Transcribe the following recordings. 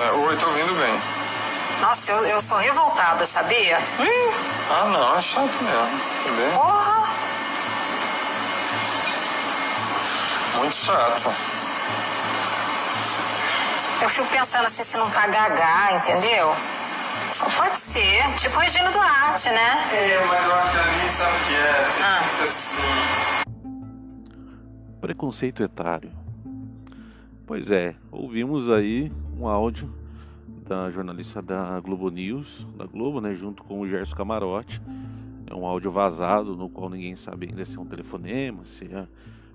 É, oi, tô ouvindo bem. Nossa, eu, eu sou revoltada, sabia? Hum. Ah, não, é chato mesmo. Bem? Porra! Muito chato. Eu fico pensando assim se não tá gaga, entendeu? Só pode ser, tipo Regina Duarte, né? É, mas eu acho que ali sabe o que é. Ah. Assim. Preconceito etário. Pois é, ouvimos aí um áudio da jornalista da Globo News, da Globo, né, junto com o Gerson Camarote. É um áudio vazado, no qual ninguém sabe ainda se é um telefonema, se é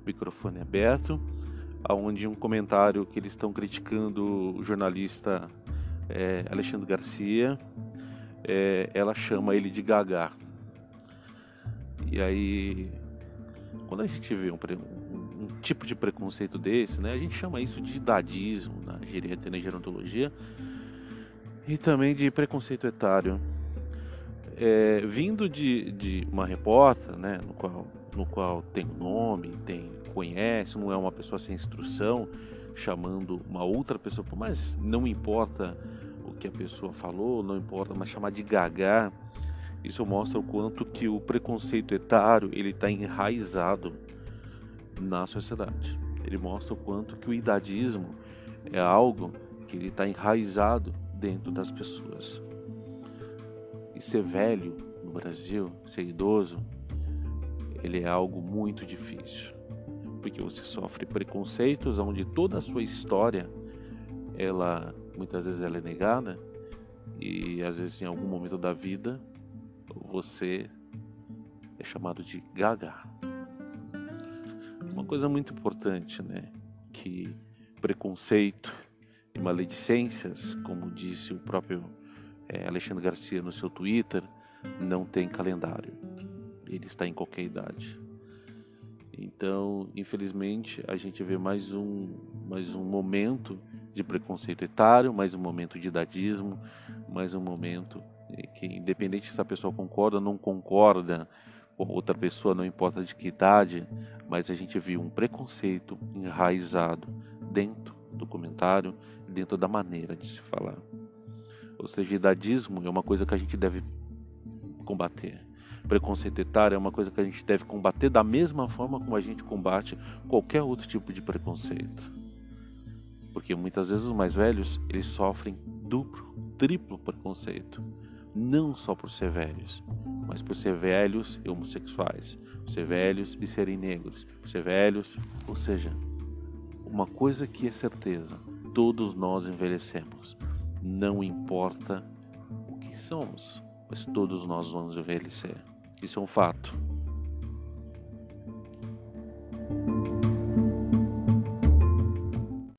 microfone aberto, aonde um comentário que eles estão criticando o jornalista é, Alexandre Garcia, é, ela chama ele de Gagá. E aí, quando a gente vê um, tipo de preconceito desse, né, a gente chama isso de idadismo na geriatria na gerontologia, e também de preconceito etário. É, vindo de, de uma repórter, né, no qual, no qual tem nome, tem conhece, não é uma pessoa sem instrução, chamando uma outra pessoa, mas não importa o que a pessoa falou, não importa, mas chamar de gagá, isso mostra o quanto que o preconceito etário ele está enraizado na sociedade. Ele mostra o quanto que o idadismo é algo que ele está enraizado dentro das pessoas. E ser velho no Brasil, ser idoso, ele é algo muito difícil, porque você sofre preconceitos onde toda a sua história, ela muitas vezes ela é negada e às vezes em algum momento da vida você é chamado de gaga. Uma coisa muito importante, né, que preconceito e maledicências, como disse o próprio eh, Alexandre Garcia no seu Twitter, não tem calendário. Ele está em qualquer idade. Então, infelizmente, a gente vê mais um, mais um momento de preconceito etário, mais um momento de idadismo, mais um momento eh, que, independente se a pessoa concorda ou não concorda com outra pessoa, não importa de que idade, mas a gente viu um preconceito enraizado dentro do comentário, dentro da maneira de se falar. Ou seja, idadismo é uma coisa que a gente deve combater. Preconceito etário é uma coisa que a gente deve combater da mesma forma como a gente combate qualquer outro tipo de preconceito. Porque muitas vezes os mais velhos, eles sofrem duplo, triplo preconceito. Não só por ser velhos, mas por ser velhos e homossexuais, por ser velhos e serem negros, por ser velhos, ou seja, uma coisa que é certeza, todos nós envelhecemos. Não importa o que somos, mas todos nós vamos envelhecer. Isso é um fato.